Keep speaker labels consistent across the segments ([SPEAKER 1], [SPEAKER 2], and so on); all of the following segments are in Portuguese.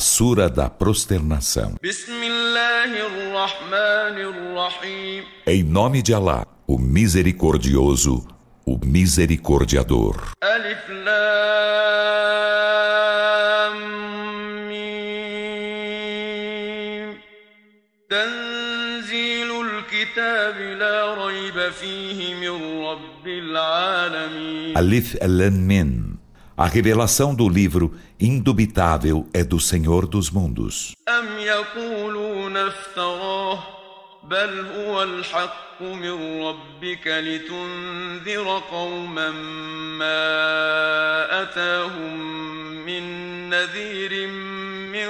[SPEAKER 1] Sura da Prosternação. Em nome de Alá, o Misericordioso, o Misericordiador. Alif, Lam,
[SPEAKER 2] Mim. Tanzilul Kitab la rayba fihi min Rabbil Alamin.
[SPEAKER 1] Alif, Lam, Mim. A revelação do livro indubitável é do Senhor dos mundos. بل هو الحق من ربك لتنذر قوما ما أتاهم من نذير من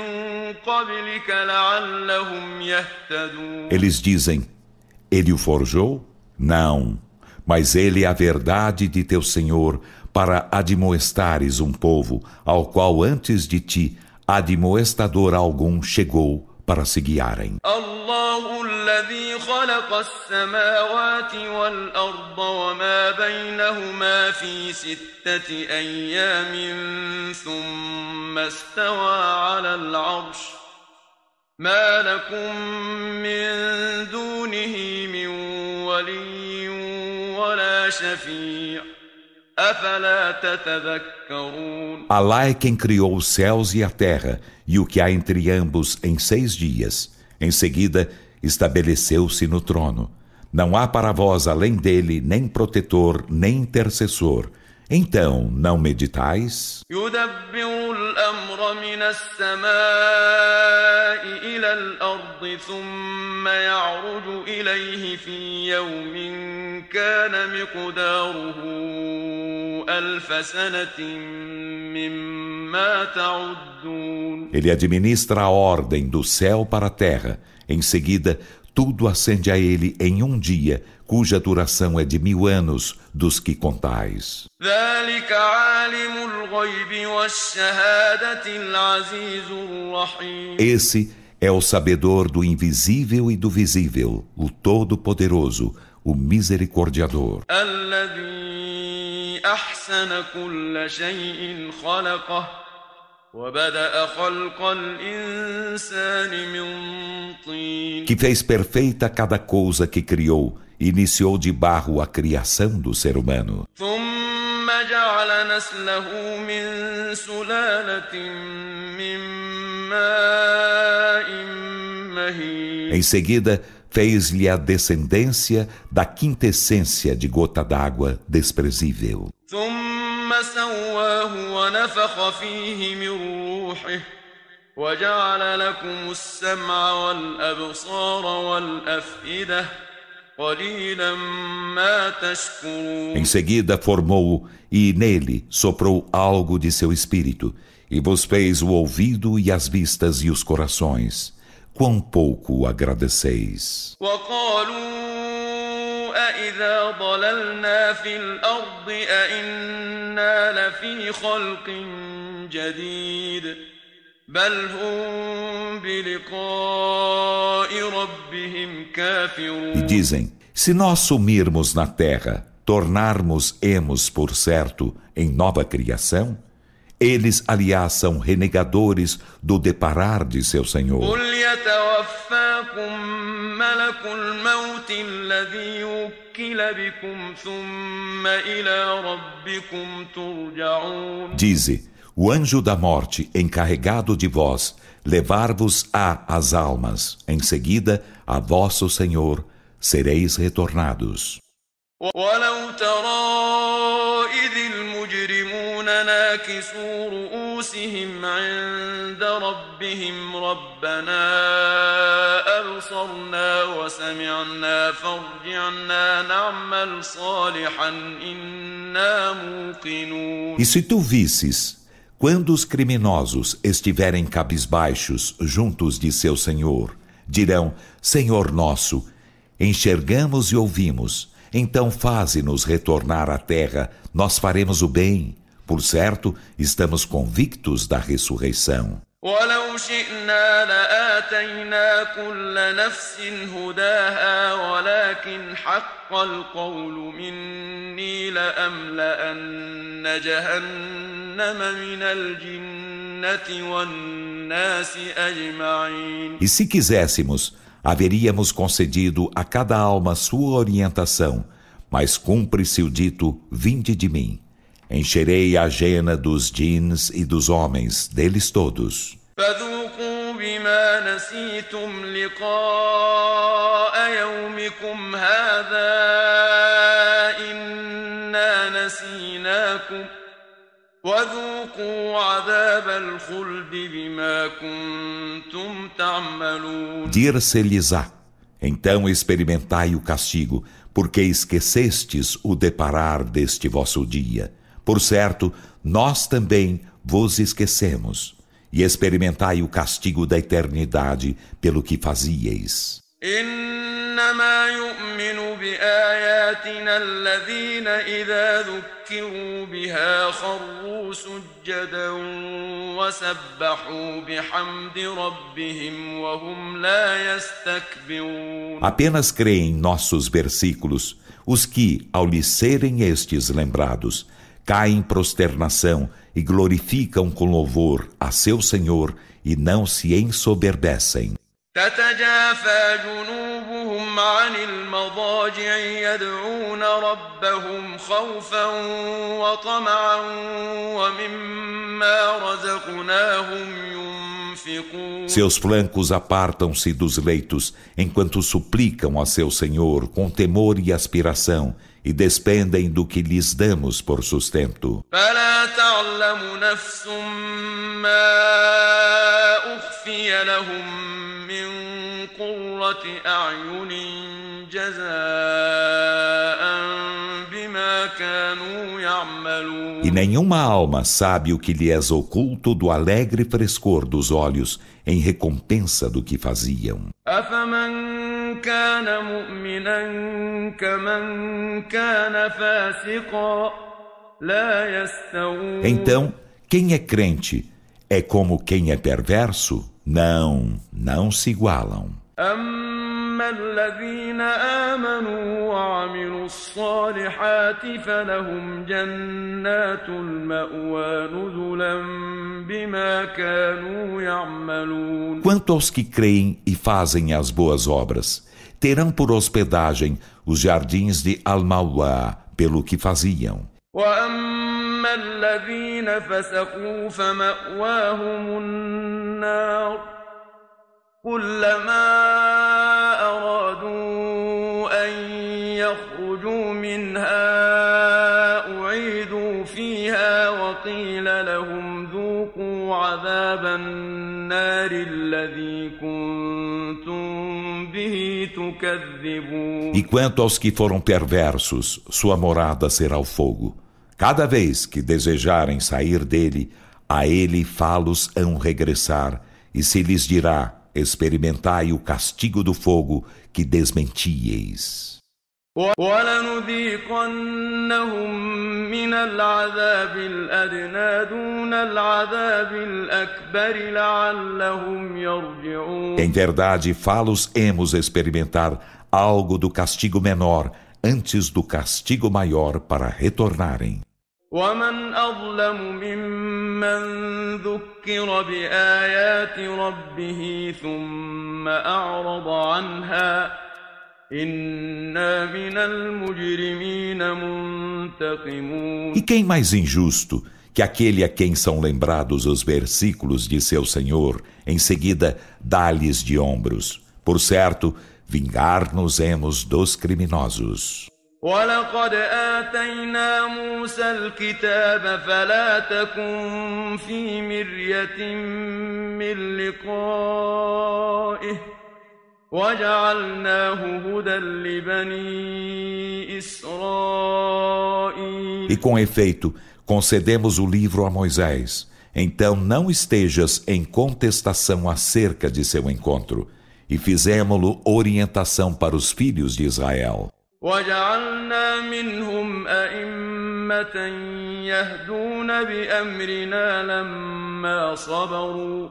[SPEAKER 1] قبلك لعلهم يهتدون Eles dizem, ele o forjou? Não, mas ele é a verdade de teu Senhor para admoestares um povo ao qual antes de ti admoestador algum chegou para se guiarem.
[SPEAKER 2] الله الذي خلق السماوات والأرض وما بينهما في ستة أيام ثم استوى على العرش ما لكم من دونه من ولي ولا شفيع
[SPEAKER 1] Alá é quem criou os céus e a terra e o que há entre ambos em seis dias. Em seguida, estabeleceu-se no trono. Não há para vós além dele nem protetor, nem intercessor. Então, não meditais? Ele administra a ordem do céu para a terra. Em seguida, tudo ascende a ele em um dia, cuja duração é de mil anos dos que contais. Esse é o sabedor do invisível e do visível, o Todo-Poderoso, o Misericordiador. Que fez perfeita cada coisa que criou, iniciou de barro a criação do ser humano. Em seguida, fez-lhe a descendência da quintessência de gota d'água desprezível. وجعل لكم السمع والأبصار والأفئدة em seguida formou e nele soprou algo de seu espírito e vos fez o ouvido e as vistas e os corações. Quão pouco agradeceis. أإذا ضللنا في الأرض أإنا لفي خلق جديد بل هم بلقاء ربهم كافرون E dizem, se nós sumirmos na terra, tornarmos-emos por certo em nova criação, eles, aliás, são renegadores do deparar de seu Senhor. Dize, o anjo da morte encarregado de vós, levar-vos-á as almas, em seguida a vosso Senhor sereis retornados. ولو ترى إذ المجرمون ناكسوا رؤوسهم عند ربهم ربنا أبصرنا وسمعنا فارجعنا نعمل صالحا إنا موقنون E se tu visses quando os criminosos estiverem cabisbaixos juntos de seu Senhor, dirão: Senhor nosso, enxergamos e ouvimos então faze-nos retornar à terra, nós faremos o bem. Por certo, estamos convictos da ressurreição. ولو شئنا لآتينا كل نفس هداها ولكن حق القول مني لأملأن جهنم من الجن
[SPEAKER 2] E se quiséssemos, haveríamos concedido a cada alma sua orientação, mas cumpre-se o dito: Vinde de mim. Encherei a jena dos jeans e dos homens, deles todos. Dir-se-lhes-á, então experimentai o castigo, porque esquecestes o deparar deste vosso dia. Por certo, nós também vos esquecemos, e experimentai o castigo da eternidade pelo que fazieis. إنما يؤمن بآياتنا الذين إذا ذكروا بها خروا سجدا وسبحوا بحمد ربهم وهم لا يستكبرون Apenas creem nossos versículos os que, ao lhe serem estes lembrados, caem em prosternação e glorificam com louvor a seu Senhor e não se ensoberbecem. تتجافى جنوبهم عن المضاجع يدعون ربهم خوفا وطمعا ومما رزقناهم ينفقون Seus flancos apartam-se dos leitos enquanto suplicam a seu Senhor com temor e aspiração e despendem do que lhes damos por sustento. فلا تعلم نفس ما أخفي لهم قرة أعين جزاء بما كانوا يعملون e nenhuma alma sabe o que lhe és oculto do alegre frescor dos olhos em recompensa do que faziam. Então, quem é crente é como quem é perverso? Não, não se igualam. أما الذين آمنوا وعملوا الصالحات فلهم جنات المأوى نزلا بما كانوا يعملون Quanto aos que creem e fazem as boas obras, terão por hospedagem os jardins de Al-Mawá, pelo que faziam. وأما الذين فسقوا فمأواهم النار كلما أرادوا أن يخرجوا منها أعيدوا فيها وقيل لهم ذوقوا عذاب النار الذي كنتم به تكذبون E quanto aos que foram perversos, sua morada será o fogo. Cada vez que desejarem sair dele, a ele falos hão regressar, e se lhes dirá, experimentai o castigo do fogo que desmentieis. Em verdade, falos hemos experimentar algo do castigo menor antes do castigo maior para retornarem. ومن أظلم ممن ذكر بآيات ربه ثم أعرض عنها إنا من المجرمين منتقمون E quem mais injusto que aquele a quem são lembrados os versículos de seu Senhor, em seguida dá-lhes de ombros. Por certo, vingar-nos-emos dos criminosos. ولقد آتينا موسى الكتاب فلا تكن في مرية من لقائه وجعلناه هدى لبني إسرائيل E com efeito, concedemos o livro a Moisés. Então não estejas em contestação acerca de seu encontro. E fizemo-lo orientação para os filhos de Israel. وجعلنا منهم أئمة يهدون بأمرنا لما صبروا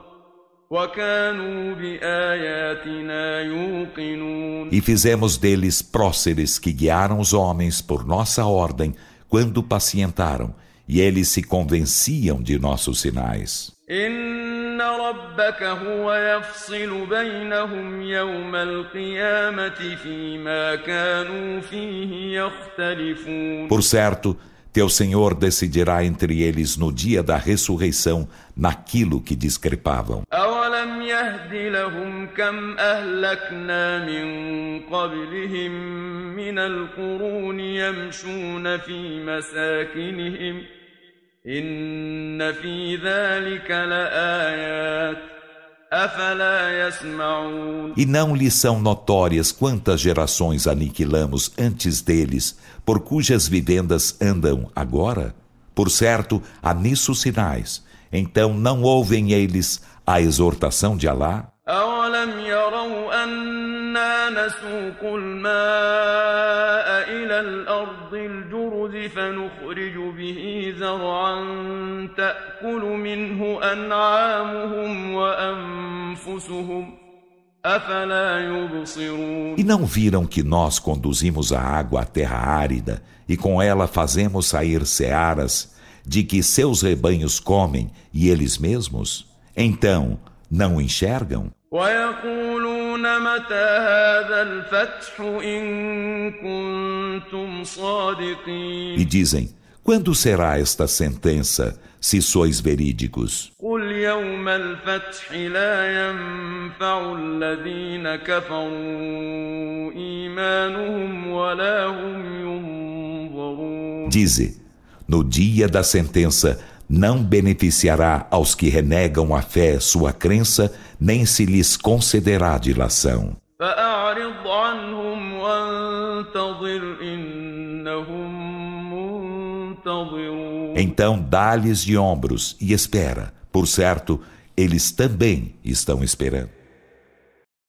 [SPEAKER 2] وكانوا بآياتنا يوقنون E fizemos deles próceres que guiaram os homens por nossa ordem quando pacientaram
[SPEAKER 1] E eles se convenciam de nossos sinais.
[SPEAKER 2] إن ربك هو يفصل بينهم يوم القيامة فيما كانوا فيه يختلفون
[SPEAKER 1] Por certo, teu Senhor decidirá entre eles no dia da ressurreição naquilo que discrepavam.
[SPEAKER 2] أولم يهد لهم كم أهلكنا من قبلهم من القرون يمشون في مساكنهم ۖ إن في ذلك لآيات أفلا يسمعون
[SPEAKER 1] E não lhes são notórias quantas gerações aniquilamos antes deles, por cujas vivendas andam agora? Por certo, há nisso sinais. Então não ouvem eles a exortação de Alá?
[SPEAKER 2] أولم يروا أنا نسوق الماء إلى الأرض الجرز فنخرج به زرعا تأكل منه أنعامهم وأنفسهم أفلا يبصرون
[SPEAKER 1] E não viram que nós conduzimos a água à terra árida e com ela fazemos sair searas de que seus rebanhos comem e eles mesmos? Então, não enxergam?
[SPEAKER 2] ويقولون متى هذا الفتح إن كنتم صادقين
[SPEAKER 1] E dizem, quando será esta sentença, se sois verídicos?
[SPEAKER 2] قل يوم الفتح لا ينفع الذين كفروا إيمانهم ولا هم ينظرون
[SPEAKER 1] Dize, no dia da sentença, não beneficiará aos que renegam a fé sua crença, nem se lhes concederá dilação. Então dá-lhes de ombros e espera, por certo, eles também estão esperando.